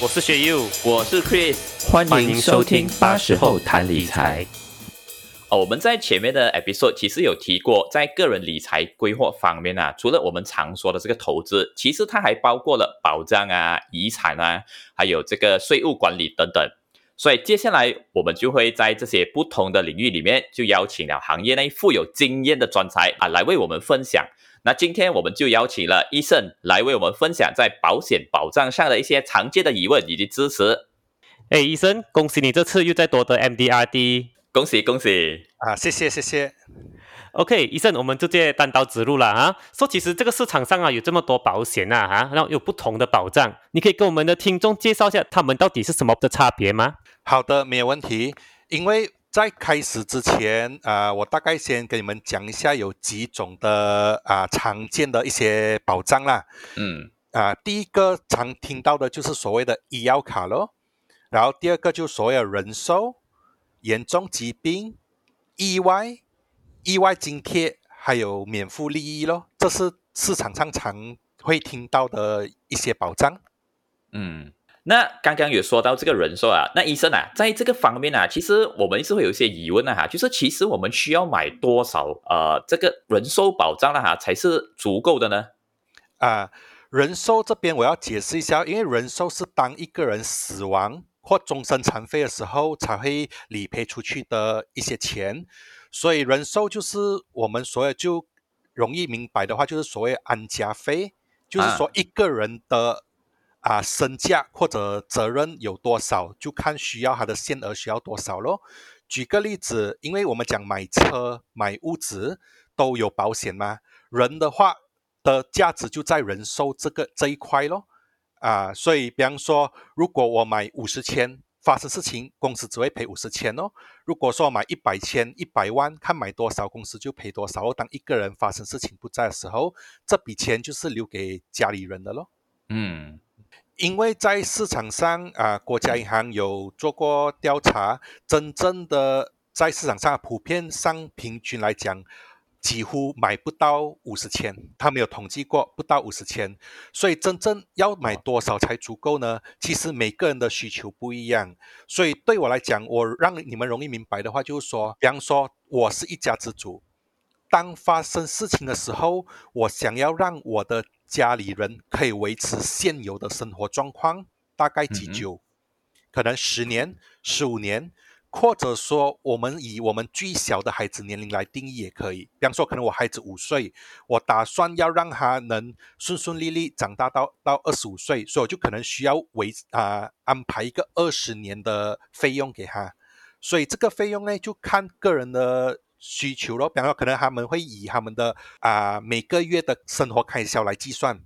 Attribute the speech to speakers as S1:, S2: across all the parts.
S1: 我是学友，
S2: 我是 Chris，
S3: 欢迎收听八十后谈理财。
S2: 哦，我们在前面的 episode 其实有提过，在个人理财规划方面啊，除了我们常说的这个投资，其实它还包括了保障啊、遗产啊，还有这个税务管理等等。所以接下来我们就会在这些不同的领域里面，就邀请了行业内富有经验的专才啊，来为我们分享。那今天我们就邀请了医生来为我们分享在保险保障上的一些常见的疑问以及支持。
S1: 哎，医生，恭喜你这次又再夺得 MDRD，
S2: 恭喜恭喜
S4: 啊！谢谢谢谢。
S1: OK，医生，我们直接单刀直入了啊。说其实这个市场上啊有这么多保险啊，哈，然后有不同的保障，你可以跟我们的听众介绍一下他们到底是什么的差别吗？
S4: 好的，没有问题。因为在开始之前啊，我大概先跟你们讲一下有几种的啊常见的一些保障啦。嗯啊，第一个常听到的就是所谓的医药卡咯，然后第二个就所谓的人寿、严重疾病、意外、意外津贴，还有免付利益咯，这是市场上常会听到的一些保障。
S2: 嗯。那刚刚有说到这个人寿啊，那医生啊，在这个方面啊，其实我们是会有一些疑问的哈，就是其实我们需要买多少呃这个人寿保障了哈，才是足够的呢？
S4: 啊，人寿这边我要解释一下，因为人寿是当一个人死亡或终身残废的时候才会理赔出去的一些钱，所以人寿就是我们所有就容易明白的话，就是所谓安家费，就是说一个人的。啊，啊身价或者责任有多少，就看需要它的限额需要多少咯。举个例子，因为我们讲买车、买屋子都有保险嘛，人的话的价值就在人寿这个这一块咯。啊，所以比方说，如果我买五十千，发生事情，公司只会赔五十千哦。如果说买一百千、一百万，看买多少，公司就赔多少。当一个人发生事情不在的时候，这笔钱就是留给家里人的咯。嗯。因为在市场上啊，国家银行有做过调查，真正的在市场上普遍上平均来讲，几乎买不到五十千，他没有统计过不到五十千，所以真正要买多少才足够呢？其实每个人的需求不一样，所以对我来讲，我让你们容易明白的话，就是说，比方说我是一家之主，当发生事情的时候，我想要让我的家里人可以维持现有的生活状况，大概几久？可能十年、十五年，或者说我们以我们最小的孩子年龄来定义也可以。比方说，可能我孩子五岁，我打算要让他能顺顺利利长大到到二十五岁，所以我就可能需要维啊安排一个二十年的费用给他。所以这个费用呢，就看个人的。需求咯，比方说，可能他们会以他们的啊每个月的生活开销来计算，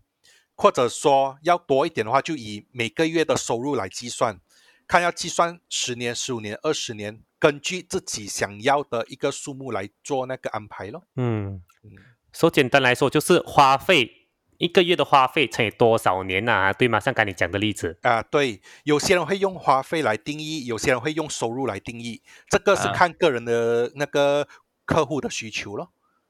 S4: 或者说要多一点的话，就以每个月的收入来计算，看要计算十年、十五年、二十年，根据自己想要的一个数目来做那个安排咯。嗯
S1: 嗯，说简单来说，就是花费。一个月的花费乘以多少年呐？对吗？像刚你讲的例子
S4: 啊，对，有些人会用花费来定义，有些人会用收入来定义，这个是看个人的那个客户的需求咯。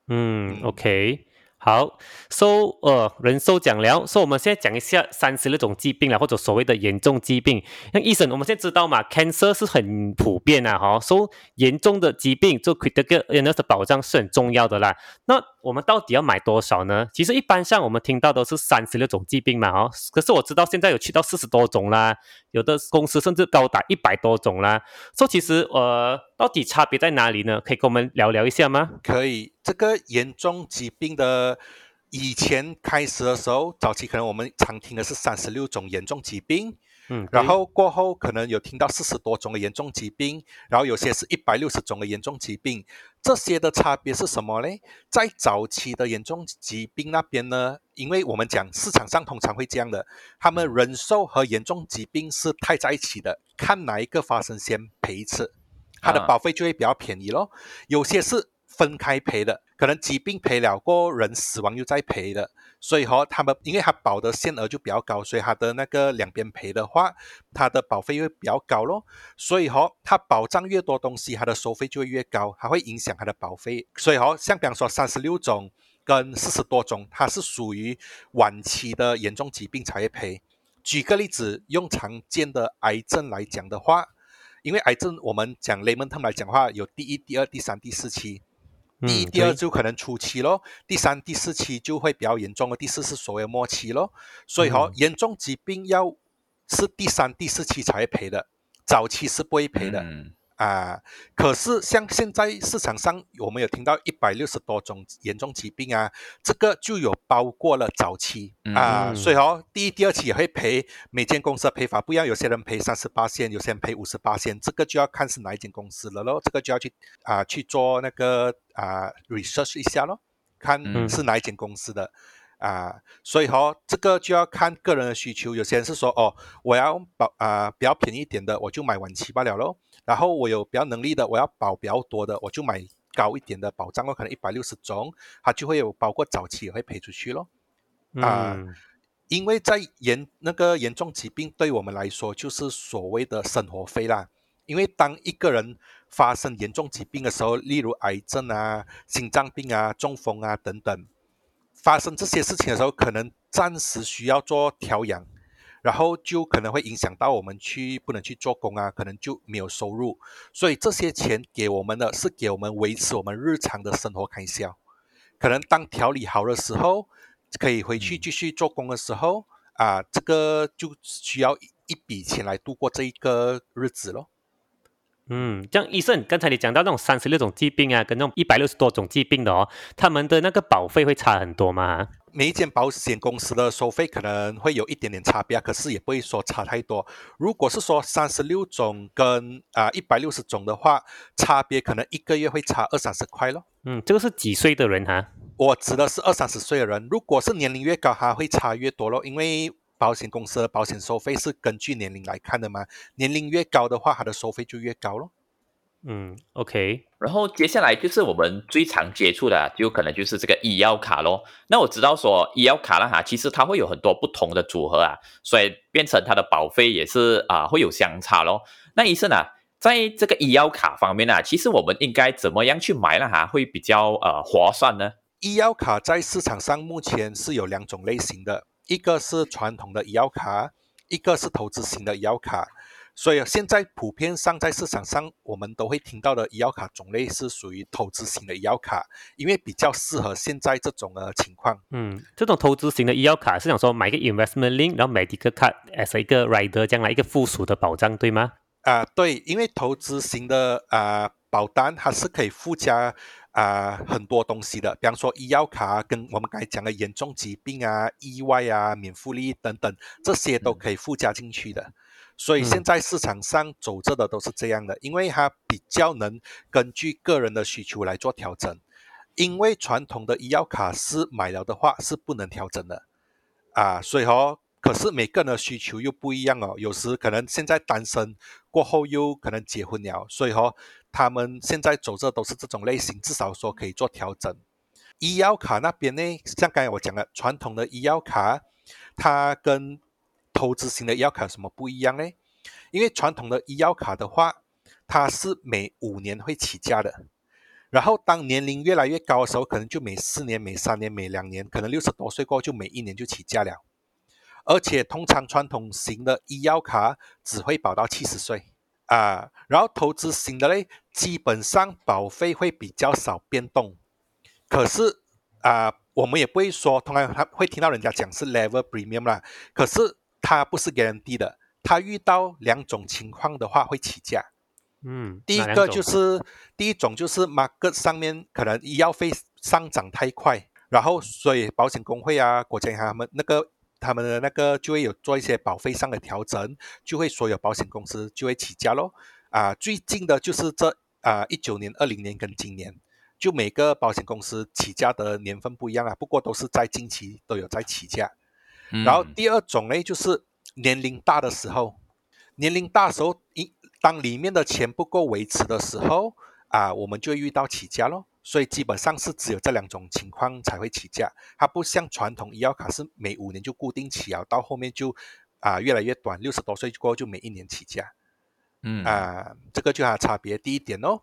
S1: 嗯，OK。好，So，呃，人寿讲了，So，我们现在讲一下三十六种疾病了，或者所谓的严重疾病。那医生，我们现在知道嘛，Cancer 是很普遍啊，哈，So，严重的疾病做 critical illness 的保障是很重要的啦。那我们到底要买多少呢？其实一般上我们听到都是三十六种疾病嘛，哦，可是我知道现在有去到四十多种啦，有的公司甚至高达一百多种啦。说其实，呃，到底差别在哪里呢？可以跟我们聊聊一下吗？
S4: 可以。这个严重疾病的以前开始的时候，早期可能我们常听的是三十六种严重疾病，嗯，然后过后可能有听到四十多种的严重疾病，然后有些是一百六十种的严重疾病。这些的差别是什么呢？在早期的严重疾病那边呢，因为我们讲市场上通常会这样的，他们人寿和严重疾病是太在一起的，看哪一个发生先赔一次，它的保费就会比较便宜咯。有些是。分开赔的，可能疾病赔了过人死亡又再赔的，所以和他们，因为他保的限额就比较高，所以他的那个两边赔的话，他的保费会比较高咯。所以和他保障越多东西，他的收费就会越高，它会影响他的保费。所以和像比方说三十六种跟四十多种，它是属于晚期的严重疾病才会赔。举个例子，用常见的癌症来讲的话，因为癌症我们讲 layman term 来讲的话，有第一、第二、第三、第四期。第一、
S1: 嗯
S4: 第二就可能初期咯，第三、第四期就会比较严重了，第四是所谓末期咯。所以哈、
S1: 嗯
S4: 严重疾病要是第三、第四期才会赔的，早期是不会赔的。
S2: 嗯
S4: 啊，可是像现在市场上，我们有听到一百六十多种严重疾病啊，这个就有包括了早期啊，
S1: 嗯
S4: 所以哦，第一、第二期也会赔，每间公司的赔法不一样，有些人赔三十八线，有些人赔五十八线，这个就要看是哪一间公司了咯，这个就要去啊去做那个啊 research 一下咯，看
S2: 嗯
S4: 是哪一间公司的。啊，所以哦，这个就要看个人的需求。有些人是说，哦，我要保啊、比较便宜一点的，我就买晚期罢了咯。然后我有比较能力的，我要保比较多的，我就买高一点的保障咯，可能一百六十种，它就会有包括早期也会赔出去咯。啊
S1: 嗯
S4: 因为在严那个严重疾病对我们来说就是所谓的生活费啦。因为当一个人发生严重疾病的时候，例如癌症啊、心脏病啊、中风啊等等，发生这些事情的时候，可能暂时需要做调养，然后就可能会影响到我们去不能去做工啊，可能就没有收入。所以这些钱给我们的是给我们维持我们日常的生活开销。可能当调理好的时候，可以回去继续做工的时候啊，这个就需要一笔钱来度过这一个日子咯。
S1: 嗯，这样医生，刚才你讲到那种三十六种疾病啊，跟那种一百六十多种疾病的哦，他们的那个保费会差很多吗？
S4: 每一间保险公司的收费可能会有一点点差别，可是也不会说差太多。如果是说三十六种跟啊一百六十种的话，差别可能一个月会差二三十块咯。
S1: 嗯，这个是几岁的人哈？
S4: 我指的是二三十岁的人，如果是年龄越高，它会差越多咯，因为保险公司的保险收费是根据年龄来看的吗，年龄越高的话，它的收费就越高咯。
S1: 嗯，OK，
S2: 然后接下来就是我们最常接触的啊，就可能就是这个医药卡咯。那我知道说医药卡啦哈，其实它会有很多不同的组合啊，所以变成它的保费也是啊会有相差咯。那医生啊，在这个医药卡方面啊，其实我们应该怎么样去买呢？哈，会比较呃划算呢？
S4: 医药卡在市场上目前是有两种类型的，一个是传统的医药卡，一个是投资型的医药卡。所以现在普遍上在市场上，我们都会听到的医药卡种类是属于投资型的医药卡，因为比较适合现在这种的情况。
S1: 嗯，这种投资型的医药卡是想说买一个 investment link，然后 medical card as 一个 rider 将来一个附属的保障，对吗？
S4: 啊、对，因为投资型的啊、保单它是可以附加啊、很多东西的，比方说医药卡啊跟我们刚才讲的严重疾病啊、意外啊、免付利等等，这些都可以附加进去的。所以
S1: 嗯
S4: 现在市场上走着的都是这样的，因为它比较能根据个人的需求来做调整。因为传统的医药卡是买了的话是不能调整的啊，所以哦，可是每个人的需求又不一样哦。有时可能现在单身，过后又可能结婚了，所以哦，他们现在走着都是这种类型，至少说可以做调整。医药卡那边呢，像刚才我讲的，传统的医药卡，它跟投资型的医药卡有什么不一样呢？因为传统的医药卡的话，它是每五年会起价的，然后当年龄越来越高的时候，可能就每四年、每三年、每两年，可能六十多岁过后就每一年就起价了。而且通常传统型的医药卡只会保到七十岁啊，然后投资型的嘞，基本上保费会比较少变动，可是啊，我们也不会说，通常他会听到人家讲是 level premium 啦，可是它不是 guarantee 的，它遇到两种情况的话会起价。
S1: 嗯，
S4: 第一个就是第一种就是 market 上面可能医药费上涨太快，然后所以保险工会啊、国家银行他们那个他们的那个就会有做一些保费上的调整，就会所有保险公司就会起价咯。啊，最近的就是这啊一九年、二零年跟今年，就每个保险公司起价的年份不一样啊，不过都是在近期都有在起价。
S2: 嗯
S4: 然后第二种呢，就是年龄大的时候，年龄大的时候，一当里面的钱不够维持的时候啊，我们就会遇到起价咯。所以基本上是只有这两种情况才会起价，它不像传统医药卡是每五年就固定起啊，到后面就啊越来越短，六十多岁过后就每一年起价。
S2: 嗯
S4: 啊，这个就它的差别。第一点哦，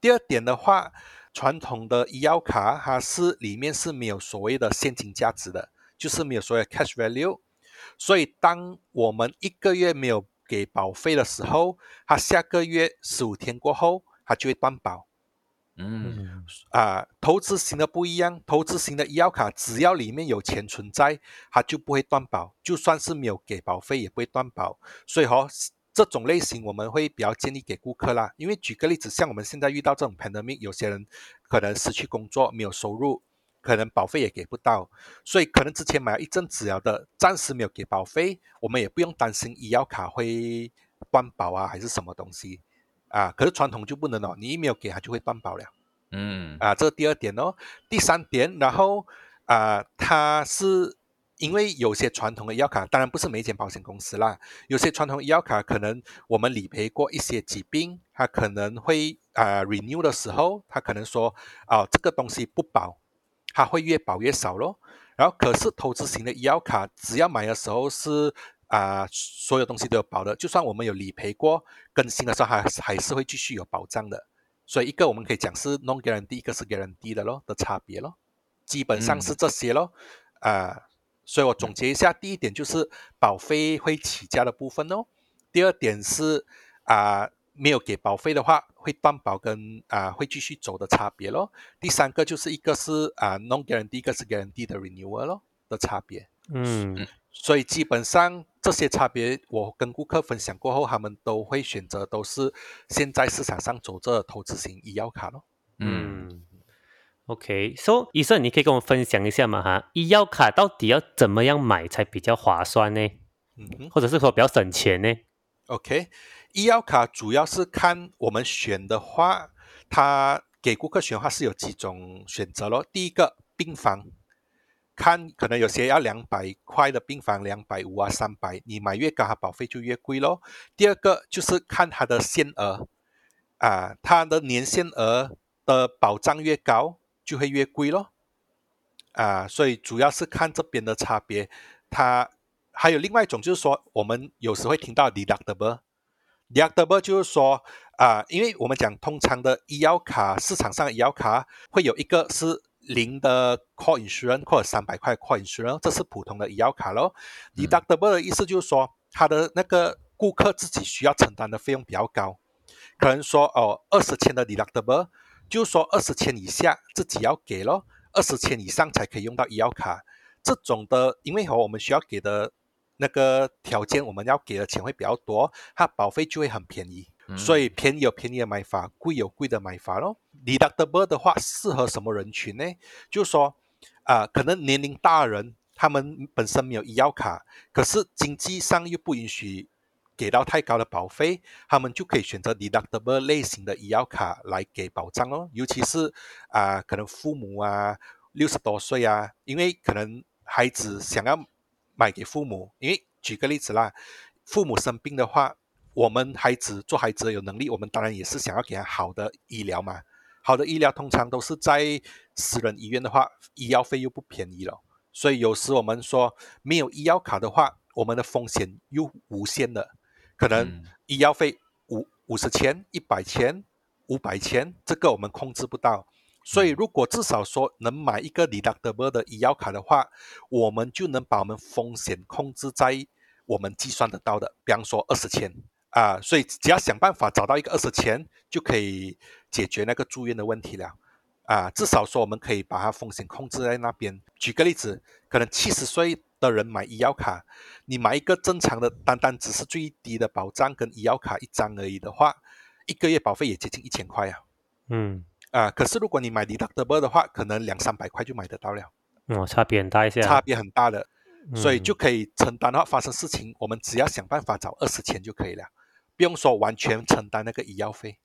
S4: 第二点的话，传统的医药卡它是里面是没有所谓的现金价值的，就是没有所谓的 cash value，所以当我们一个月没有给保费的时候，它下个月十五天过后，它就会断保。
S2: 嗯
S4: 啊，投资型的不一样，投资型的医药卡只要里面有钱存在，它就不会断保，就算是没有给保费也不会断保。所以哈、这种类型我们会比较建议给顾客啦。因为举个例子，像我们现在遇到这种 pandemic，有些人可能失去工作，没有收入，可能保费也给不到，所以可能之前买了一阵子了的，暂时没有给保费，我们也不用担心医药卡会断保啊，还是什么东西。啊，可是传统就不能哦，你一没有给它就会断保了。
S2: 嗯
S4: 啊，这是第二点哦。第三点，然后啊，它是因为有些传统的医药卡，当然不是每一间保险公司啦，有些传统医药卡可能我们理赔过一些疾病，它可能会啊 renew 的时候，它可能说啊这个东西不保，它会越保越少咯。然后可是投资型的医药卡，只要买的时候是啊所有东西都有保的，就算我们有理赔过，更新的时候还还是会继续有保障的。所以一个我们可以讲是 non guarantee，一个是 guarantee 的咯的差别咯，基本上是这些咯，啊、所以我总结一下，第一点就是保费会起价的部分哦，第二点是啊、没有给保费的话会断保跟啊、会继续走的差别咯，第三个就是一个是啊、non guarantee，一个是 guarantee 的 renewal 咯的差别，
S1: 嗯
S4: 所以基本上这些差别，我跟顾客分享过后，他们都会选择都是现在市场上走着投资型医药卡咯。
S2: 嗯
S1: 嗯，OK，so 医生，你可以跟我分享一下嘛哈，医药卡到底要怎么样买才比较划算呢？
S4: 嗯哼
S1: 或者是说比较省钱呢
S4: ？，OK，医药卡主要是看我们选的话，它给顾客选的话是有几种选择咯。第一个病房，看可能有些要两百块的病房，两百五啊、三百，你买越高，它保费就越贵咯。第二个就是看它的限额，啊，它的年限额的保障越高，就会越贵咯。啊，所以主要是看这边的差别。它还有另外一种，就是说我们有时会听到 deductible。deductible 就是说啊，因为我们讲通常的医药卡，市场上医药卡会有一个是零的 core insurance 或者三百块 core insurance，这是普通的医药卡咯。
S2: 嗯
S4: deductible 的意思就是说，他的那个顾客自己需要承担的费用比较高，可能说哦二十千的 deductible，就是说二十千以下自己要给咯，二十千以上才可以用到医药卡。这种的，因为和我们需要给的那个条件，我们要给的钱会比较多，它保费就会很便宜。所以便宜有便宜的买法，贵有贵的买法咯。deductible 的话，适合什么人群呢？就是说，啊、可能年龄大人，他们本身没有医药卡，可是经济上又不允许给到太高的保费，他们就可以选择 deductible 类型的医药卡来给保障咯。尤其是啊、可能父母啊，六十多岁啊，因为可能孩子想要买给父母，因为举个例子啦，父母生病的话，我们孩子做孩子有能力，我们当然也是想要给他好的医疗嘛。好的医疗通常都是在私人医院的话，医药费又不便宜了，所以有时我们说没有医药卡的话，我们的风险又无限的，可能
S2: 嗯
S4: 医药费五五十千、一百千、五百千，这个我们控制不到。所以，如果至少说能买一个 deductible 的医药卡的话，我们就能把我们风险控制在我们计算得到的，比方说二十千啊，所以只要想办法找到一个二十钱，就可以解决那个住院的问题了啊。至少说我们可以把它风险控制在那边。举个例子，可能七十岁的人买医药卡，你买一个正常的，单单只是最低的保障跟医药卡一张而已的话，一个月保费也接近一千块啊。
S1: 嗯，
S4: 啊，可是如果你买 deductible 的话，可能两三百块就买得到了，
S1: 哦，差别很大一下。
S4: 差别很大的，所以
S1: 嗯
S4: 就可以承担的话，发生事情，我们只要想办法找二十钱就可以了，不用说完全承担那个医药费。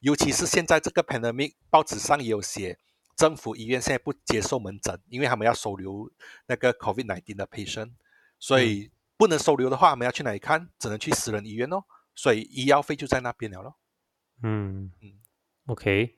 S4: 尤其是现在这个 pandemic，报纸上也有写，政府医院现在不接受门诊，因为他们要收留那个 COVID 1 9的 patient，所以不能收留的话，他们要去哪里看？只能去私人医院哦，所以医药费就在那边了咯。
S1: 嗯
S4: 嗯
S1: ，OK。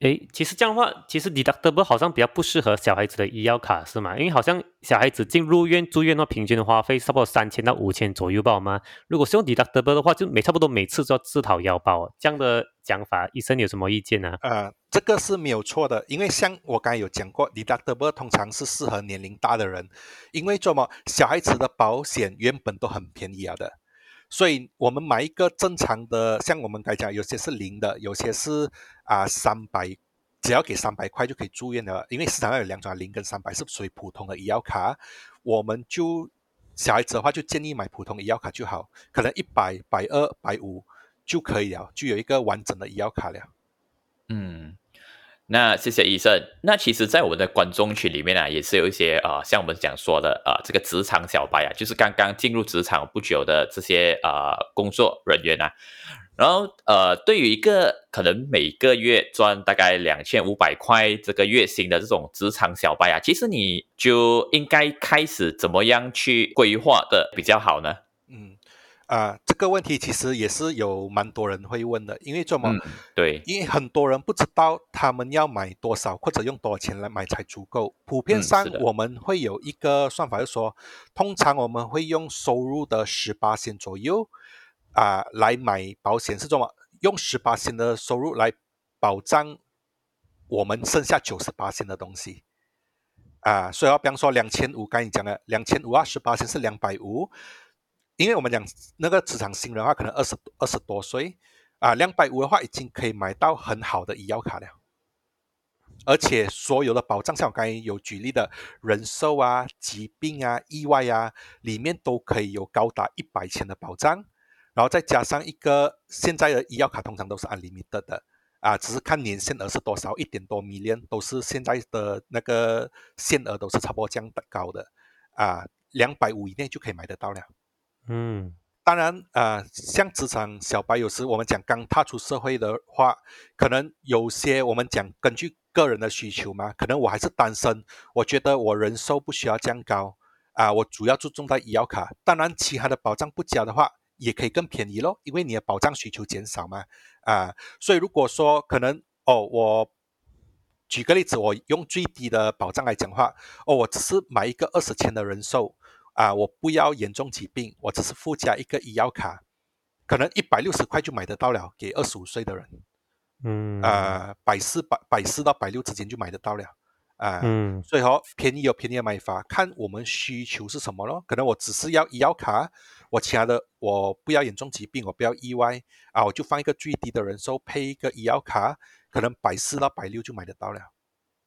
S1: 诶，其实这样的话，其实 deductible 好像比较不适合小孩子的医药卡，是吗？因为好像小孩子进入院住院的话，平均的花费差不多三千到五千左右吧吗？如果是用 deductible 的话，就每差不多每次都要自掏腰包。这样的讲法，医生有什么意见呢、
S4: 啊，这个是没有错的，因为像我刚才有讲过，deductible 通常是适合年龄大的人，因为怎么小孩子的保险原本都很便宜啊的，所以我们买一个正常的，像我们刚才讲，有些是零的，有些是啊三百，只要给三百块就可以住院的，因为市场上有两种零跟三百是属于普通的医药卡，我们就小孩子的话就建议买普通医药卡就好，可能一百、百二、百五就可以了，就有一个完整的医药卡了。
S2: 嗯，那谢谢医生。那其实，在我们的观众群里面呢，也是有一些啊，像我们讲说的啊，这个职场小白啊，就是刚刚进入职场不久的这些啊工作人员啊。然后呃，对于一个可能每个月赚大概两千五百块这个月薪的这种职场小白啊，其实你就应该开始怎么样去规划的比较好呢？
S4: 嗯。啊，这个问题其实也是有蛮多人会问的，因为怎么？
S2: 对，
S4: 因为很多人不知道他们要买多少或者用多少钱来买才足够。普遍上我们会有一个算法，就是说，通常我们会用收入的十八线左右啊来买保险，是这么用十八线的收入来保障我们剩下九十八线的东西啊。所以，比方说两千五，刚才讲的两千五二十八线是两百五。因为我们讲那个职场新人的话，可能二十二十多岁啊，两百五的话已经可以买到很好的医药卡了，而且所有的保障，像我刚才有举例的人寿啊、疾病啊、意外啊，里面都可以有高达一百千的保障，然后再加上一个现在的医药卡通常都是 unlimited 的啊，只是看年限额是多少，一点多 million 都是现在的那个限额都是差不多这样的高的啊，两百五以内就可以买得到了。
S1: 嗯，
S4: 当然，呃，像职场小白，有时我们讲刚踏出社会的话，可能有些我们讲根据个人的需求嘛，可能我还是单身，我觉得我人寿不需要降高啊，我主要注重在医药卡。当然，其他的保障不加的话，也可以更便宜咯，因为你的保障需求减少嘛，啊，所以如果说可能哦，我举个例子，我用最低的保障来讲话，哦，我只是买一个二十千的人寿。啊，我不要严重疾病，我只是附加一个医药卡，可能一百六十块就买得到了，给二十五岁的人，
S1: 嗯，
S4: 啊，百四百百四到百六之间就买得到了，啊，
S1: 嗯，
S4: 所以说便宜有便宜的买法，看我们需求是什么咯。可能我只是要医药卡，我其他的我不要严重疾病，我不要意外，啊，我就放一个最低的人寿，配一个医药卡，可能百四到百六就买得到了。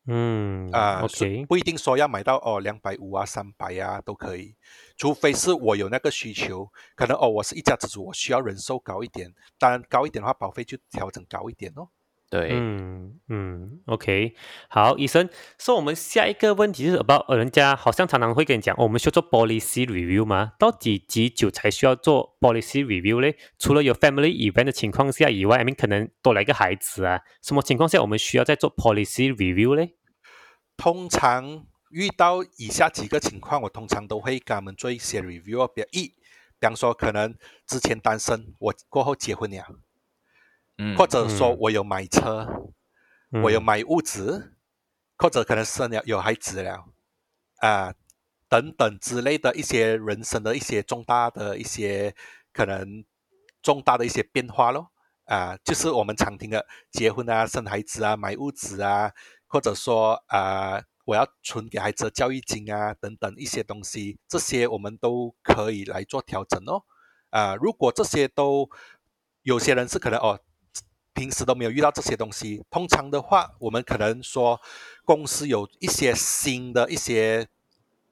S1: 嗯
S4: 啊
S1: ，OK，
S4: 不一定说要买到哦两百五啊三百啊都可以，除非是我有那个需求，可能哦我是一家之主，我需要人寿高一点，当然高一点的话保费就调整高一点哦。
S2: 对，
S1: 嗯嗯，OK，好，医生，说我们下一个问题是，about 人家好像常常会跟你讲，哦，我们需要做 policy review 吗？到底几久才需要做 policy review 嘞？除了有 family event 的情况下以外，I mean 可能多来个孩子啊，什么情况下我们需要再做 policy review 嘞？
S4: 通常遇到以下几个情况，我通常都会跟他们做一些 review，比一，比方说可能之前单身，我过后结婚了。或者说我有买车，我有买物质，或者可能生了有孩子了，啊，等等之类的一些人生的一些重大的一些可能重大的一些变化咯，啊，就是我们常听的结婚啊、生孩子啊、买物质啊，或者说啊，我要存给孩子的教育金啊等等一些东西，这些我们都可以来做调整哦，啊，如果这些都有些人是可能哦。平时都没有遇到这些东西。通常的话，我们可能说公司有一些新的一些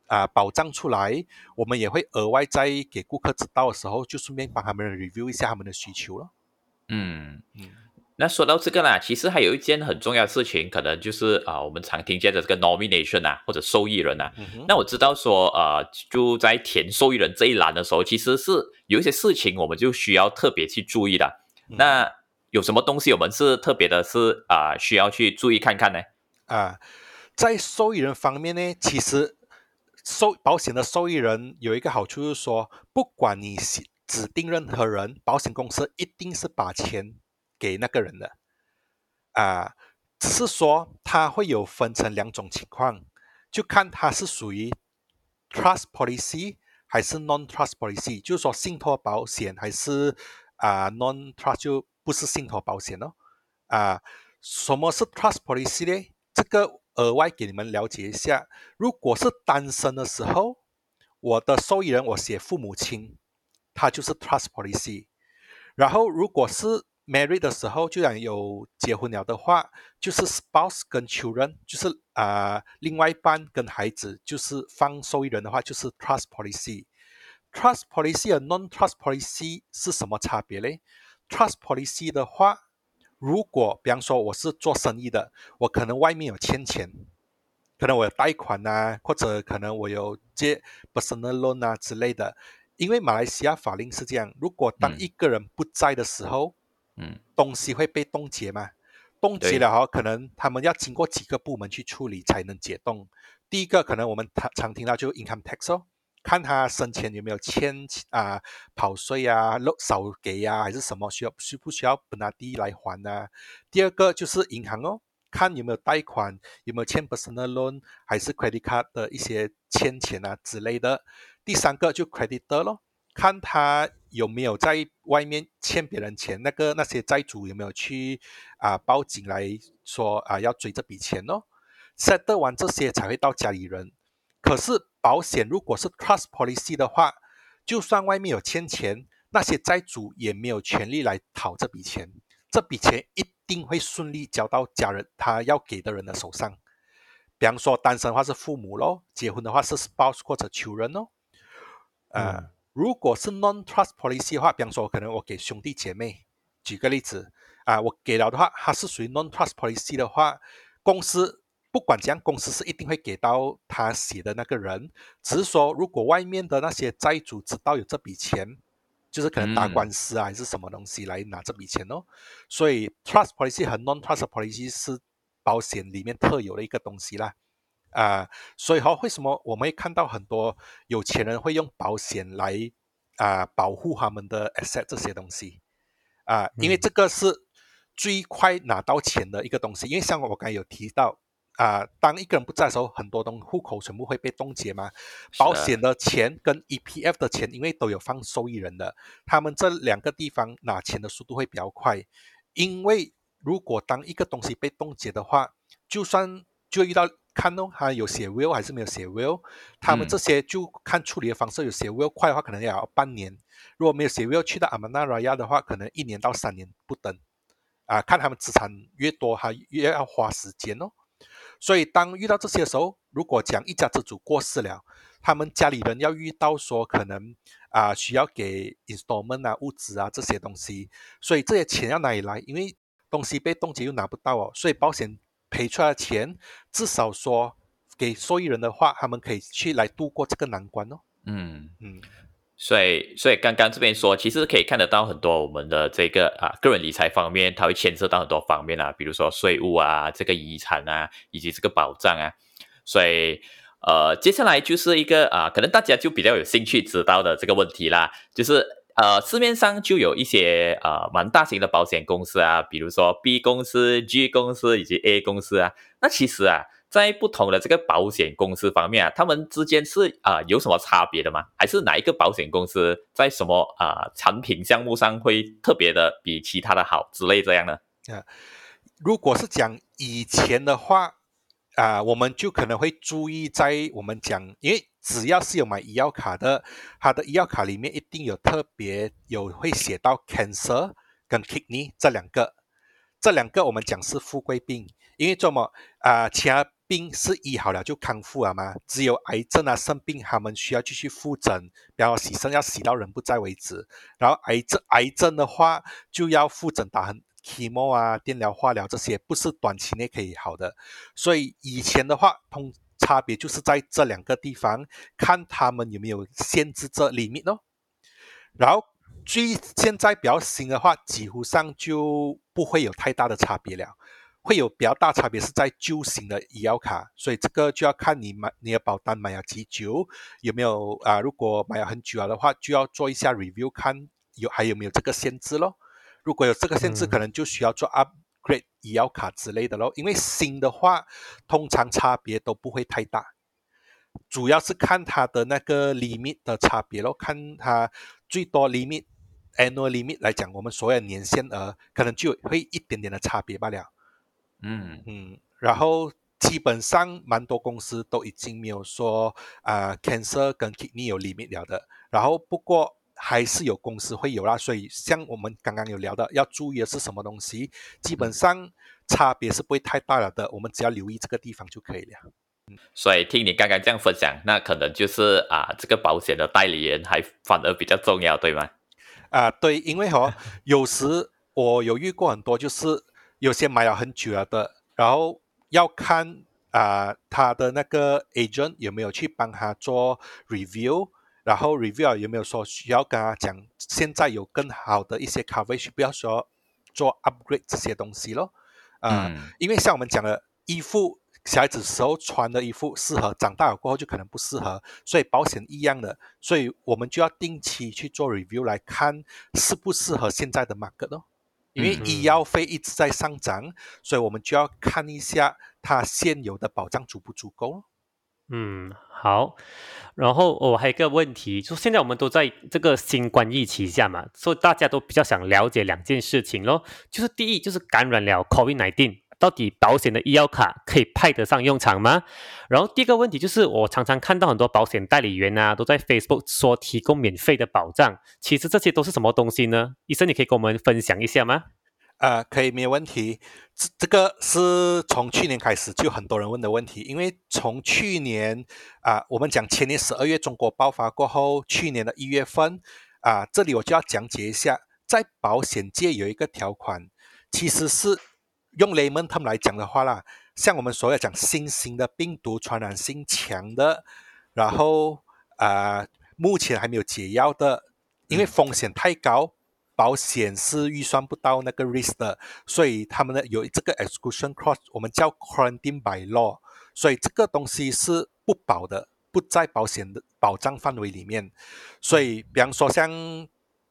S4: 啊保障出来，我们也会额外在给顾客知道的时候，就顺便帮他们 review 一下他们的需求了。
S2: 嗯嗯。那说到这个呢，其实还有一件很重要的事情，可能就是啊，我们常听见的这个 nomination 啊，或者受益人啊。那我知道说，呃，就在填受益人这一栏的时候，其实是有一些事情我们就需要特别去注意的。那有什么东西我们是特别的，是啊，需要去注意看看呢？
S4: 啊，在受益人方面呢，其实受保险的受益人有一个好处，就是说，不管你指定任何人，保险公司一定是把钱给那个人的。啊，只是说它会有分成两种情况，就看它是属于 trust policy 还是 non trust policy，就是说信托保险还是啊 non trust 就。不是信托保险哦，啊，什么是 trust policy 呢？这个额外给你们了解一下。如果是单身的时候，我的受益人我写父母亲，他就是 trust policy。然后如果是 married 的时候，就然有结婚了的话，就是 spouse 跟 children，就是啊另外一半跟孩子，就是放受益人的话，就是 trust policy。trust policy 和 non-trust policy 是什么差别嘞？trust policy 的话，如果比方说我是做生意的，我可能外面有欠钱，可能我有贷款啊，或者可能我有借 personal loan 啊之类的。因为马来西亚法令是这样，如果当一个人不在的时候，
S2: 嗯，
S4: 东西会被冻结嘛？冻结了哈，可能他们要经过几个部门去处理才能解冻。第一个可能我们常常听到就 income tax 哦。看他生前有没有欠啊跑税啊漏少给呀还是什么需要需不需要本拿地来还呢？第二个就是银行哦，看有没有贷款有没有欠 personal loan 还是 credit card 的一些欠钱啊之类的。第三个就 creditor 咯，看他有没有在外面欠别人钱，那个那些债主有没有去啊报警来说啊要追这笔钱哦。set 完这些才会到家里人。可是保险如果是 trust policy 的话，就算外面有欠钱，那些债主也没有权利来讨这笔钱，这笔钱一定会顺利交到家人他要给的人的手上。比方说单身的话是父母咯，结婚的话是 spouse 或者 children 哦。呃，如果是 non-trust policy 的话，比方说可能我给兄弟姐妹，举个例子啊，我给了的话，它是属于 non-trust policy 的话，公司。不管怎样，公司是一定会给到他写的那个人。只是说，如果外面的那些债主知道有这笔钱，就是可能打官司啊，还是什么东西来拿这笔钱哦。所以，trust policy 和 non-trust policy 是保险里面特有的一个东西啦。啊，所以哈，为什么我们会看到很多有钱人会用保险来啊保护他们的 asset 这些东西啊？因为这个是最快拿到钱的一个东西。因为像我刚才有提到。啊，当一个人不在的时候，很多东户口全部会被冻结嘛。保险的钱跟 EPF 的钱，因为都有放受益人的，他们这两个地方拿钱的速度会比较快。因为如果当一个东西被冻结的话，就算就遇到看哦，他有写 will 还是没有写 will，他们这些就看处理的方式，有写 will 快的话可能要半年，如果没有写 will 去到阿曼纳拉亚的话，可能一年到三年不等。啊，看他们资产越多，他越要花时间哦。所以，当遇到这些时候，如果讲一家之主过世了，他们家里人要遇到说可能啊需要给 installment 啊物资啊这些东西，所以这些钱要哪里来？因为东西被冻结又拿不到哦，所以保险赔出来的钱，至少说给受益人的话，他们可以去来度过这个难关哦。
S2: 嗯嗯。所以，所以刚刚这边说，其实可以看得到很多我们的这个啊个人理财方面，它会牵涉到很多方面啊，比如说税务啊、这个遗产啊，以及这个保障啊。所以，呃，接下来就是一个啊，可能大家就比较有兴趣知道的这个问题啦，就是呃，市面上就有一些呃蛮大型的保险公司啊，比如说 B 公司、G 公司以及 A 公司啊，那其实啊。在不同的这个保险公司方面啊，他们之间是啊有什么差别的吗？还是哪一个保险公司在什么啊产品项目上会特别的比其他的好之类这样呢？
S4: 啊，如果是讲以前的话啊，我们就可能会注意在我们讲，因为只要是有买医药卡的，它的医药卡里面一定有特别有会写到 cancer 跟 kidney 这两个，这两个我们讲是富贵病，因为这么啊其他。病是医好了就康复了吗？只有癌症啊肾病，他们需要继续复诊，然后洗肾要洗到人不在为止。然后癌症癌症的话就要复诊打很 chemo 啊、电疗、化疗这些，不是短期内可以好的。所以以前的话，通差别就是在这两个地方，看他们有没有限制这里面哦。然后最现在比较新的话，几乎上就不会有太大的差别了。会有比较大差别是在旧型的医药卡，所以这个就要看你买你的保单买了几久，有没有啊？如果买了很久了的话，就要做一下 review，看有还有没有这个限制咯。如果有这个限制，可能就需要做 upgrade 医药卡之类的咯。因为新的话，通常差别都不会太大，主要是看它的那个 limit 的差别咯，看它最多 limit annual limit 来讲，我们所有年限额可能就会一点点的差别罢了。
S2: 嗯
S4: 嗯，然后基本上蛮多公司都已经没有说啊、cancer 跟 kidney 有 limit 了的，然后不过还是有公司会有啦，所以像我们刚刚有聊的，要注意的是什么东西，基本上差别是不会太大了的，我们只要留意这个地方就可以了。
S2: 所以听你刚刚这样分享，那可能就是啊，这个保险的代理人还反而比较重要，对吗？
S4: 啊、对，因为哦，有时我有遇过很多，就是有些买了很久了的，然后要看啊、他的那个 agent 有没有去帮他做 review，然后 review 了有没有说需要跟他讲，现在有更好的一些 coverage，不要说做 upgrade 这些东西咯。啊、
S2: 嗯
S4: 因为像我们讲的衣服，小孩子时候穿的衣服适合，长大了过后就可能不适合，所以保险一样的，所以我们就要定期去做 review 来看适不适合现在的 market 咯。因为
S2: 嗯
S4: 医药费一直在上涨，所以我们就要看一下它现有的保障足不足够咯。
S1: 嗯，好。然后我、还有一个问题，就是现在我们都在这个新冠疫情下嘛，所以大家都比较想了解两件事情咯，就是第一就是感染了 COVID-19，到底保险的医药卡可以派得上用场吗？然后第二个问题就是，我常常看到很多保险代理员啊，都在 Facebook 说提供免费的保障，其实这些都是什么东西呢？医生，你可以跟我们分享一下吗？
S4: 啊、可以，没有问题。这这个是从去年开始就很多人问的问题，因为从去年啊、我们讲前年十二月中国爆发过后，去年的一月份啊、这里我就要讲解一下，在保险界有一个条款，其实是用 layman 他们来讲的话啦，像我们所要讲新型的病毒传染性强的，然后啊、目前还没有解药的，因为风险太高。保险是预算不到那个 risk 的，所以他们呢有这个 exclusion clause，我们叫 quarantine by law，所以这个东西是不保的，不在保险的保障范围里面。所以，比方说像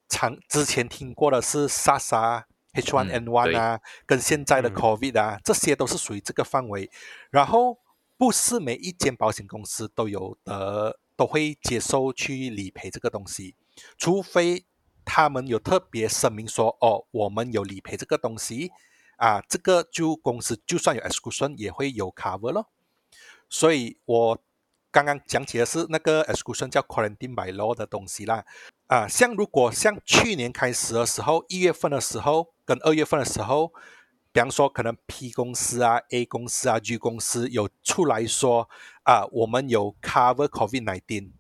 S4: 常之前听过的是 SARS 啊、H1N1 啊，跟现在的
S1: 嗯
S4: COVID 啊，这些都是属于这个范围。然后，不是每一间保险公司都有的都会接受去理赔这个东西，除非他们有特别声明说，哦，我们有理赔这个东西啊，这个就公司就算有 exclusion 也会有 cover 咯。所以我刚刚讲解的是那个 exclusion 叫 quarantine by law 的东西啦。啊，像如果像去年开始的时候，一月份的时候跟二月份的时候，比方说可能 P 公司啊、A 公司啊、G 公司有出来说啊，我们有 cover covid nineteen，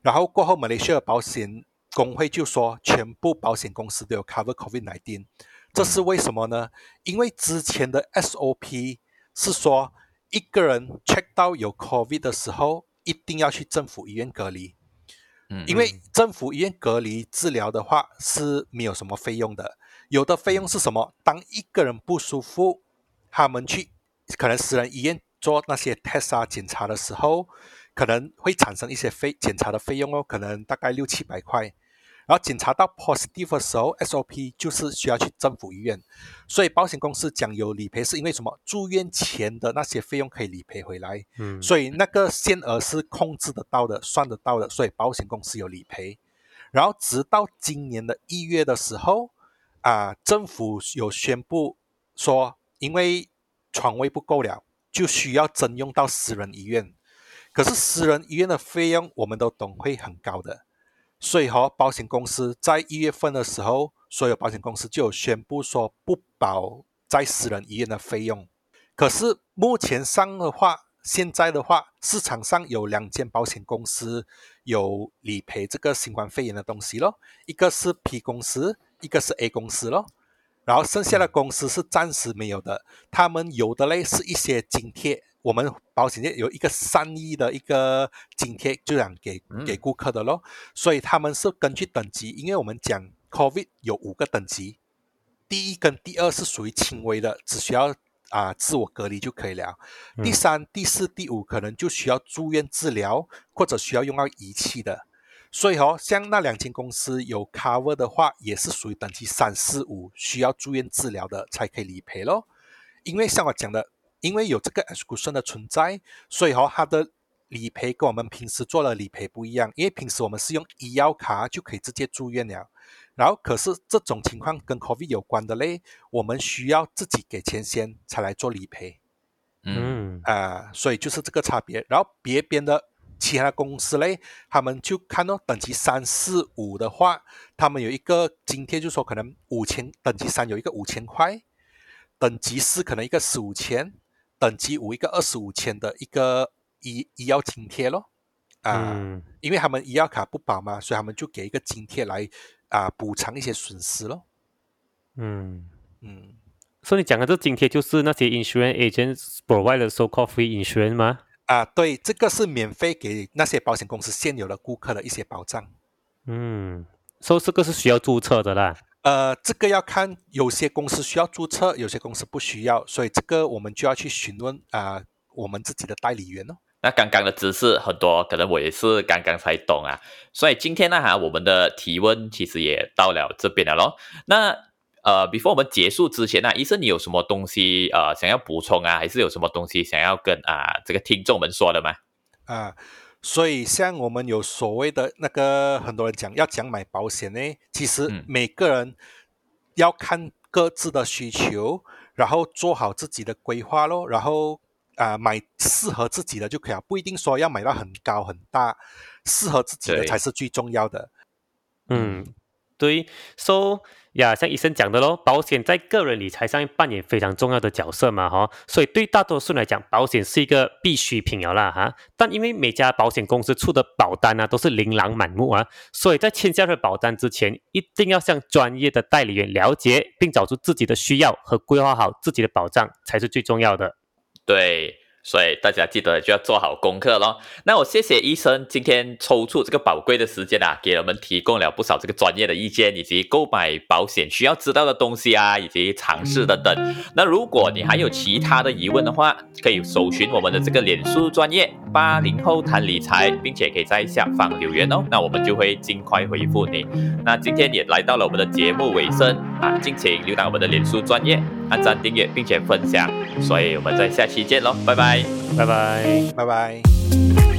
S4: 然后过后马来西亚保险工会就说全部保险公司都有 cover covid nineteen，这是为什么呢？因为之前的 SOP 是说一个人 check 到有 COVID 的时候，一定要去政府医院隔离。
S2: 嗯，
S4: 因为政府医院隔离治疗的话是没有什么费用的，有的费用是什么？当一个人不舒服，他们去可能私人医院做那些 test 啊检查的时候，可能会产生一些费检查的费用哦，可能大概六七百块。然后检查到 positive 的时候，SOP 就是需要去政府医院，所以保险公司讲有理赔是因为什么？住院前的那些费用可以理赔回来，
S1: 嗯，
S4: 所以那个限额是控制得到的、算得到的，所以保险公司有理赔。然后直到今年的一月的时候，啊，政府有宣布说，因为床位不够了，就需要征用到私人医院。可是私人医院的费用我们都懂会很高的，所以和保险公司在一月份的时候，所有保险公司就宣布说不保在私人医院的费用。可是目前上的话，现在的话，市场上有两间保险公司有理赔这个新冠肺炎的东西咯，一个是 P 公司，一个是 A 公司咯。然后剩下的公司是暂时没有的，他们有的嘞是一些津贴，我们保险业有一个三亿的一个津贴，就想给给顾客的咯，所以他们是根据等级，因为我们讲 COVID 有五个等级，第一跟第二是属于轻微的，只需要啊、自我隔离就可以了。第三、第四、第五可能就需要住院治疗，或者需要用到仪器的。所以哦，像那两间公司有 cover 的话，也是属于等级三四五，需要住院治疗的才可以理赔咯。因为像我讲的，因为有这个 exclusion 的存在，所以哦，它的理赔跟我们平时做的理赔不一样。因为平时我们是用医药卡就可以直接住院了，然后可是这种情况跟 COVID 有关的嘞，我们需要自己给钱先才来做理赔。
S2: 嗯
S1: 嗯
S4: 啊，所以就是这个差别。然后别边的其他的公司嘞，他们就看到等级三四五的话，他们有一个津贴，就说可能五千，等级三有一个五千块，等级四可能一个四五千，等级五一个二十五千的一个医医药津贴咯。啊，
S1: 嗯
S4: 因为他们医药卡不保嘛，所以他们就给一个津贴来啊补偿一些损失咯。
S1: 嗯。
S4: 嗯，
S1: 所以你讲的这津贴就是那些 insurance agents provide 的 so called free insurance 吗？
S4: 啊，对，这个是免费给那些保险公司现有的顾客的一些保障。
S1: 嗯，所以这个是需要注册的啦。
S4: 呃，这个要看有些公司需要注册，有些公司不需要，所以这个我们就要去询问啊、我们自己的代理员哦。
S2: 那刚刚的知识很多，可能我也是刚刚才懂啊。所以今天呢，哈，我们的提问其实也到了这边了咯。那呃，before 我们结束之前呢、医生你有什么东西呃想要补充啊，还是有什么东西想要跟啊、这个听众们说的吗？
S4: 啊，所以像我们有所谓的那个很多人讲要讲买保险呢，其实
S2: 嗯。
S4: 每个人要看各自的需求，然后做好自己的规划咯，然后啊买适合自己的就可以了，不一定说要买到很高很大，适合自己的才是最重要的。
S1: 嗯，对，so 呀，像医生讲的咯，保险在个人理财上面扮演非常重要的角色嘛，哈，所以对大多数人来讲，保险是一个必需品了啦，哈。但因为每家保险公司出的保单啊，都是琳琅满目啊，所以在签下这保单之前，一定要向专业的代理员了解，并找出自己的需要和规划好自己的保障，才是最重要的。
S2: 对，所以大家记得就要做好功课咯。那我谢谢医生今天抽出这个宝贵的时间啊，给我们提供了不少这个专业的意见，以及购买保险需要知道的东西啊，以及尝试等等。那如果你还有其他的疑问的话，可以搜寻我们的这个脸书专业八零后谈理财，并且可以在下方留言哦，那我们就会尽快回复你。那今天也来到了我们的节目尾声啊，敬请浏览我们的脸书专业，按赞订阅并且分享。所以我们在下期见喽，拜拜。
S1: 拜拜。
S4: 拜拜。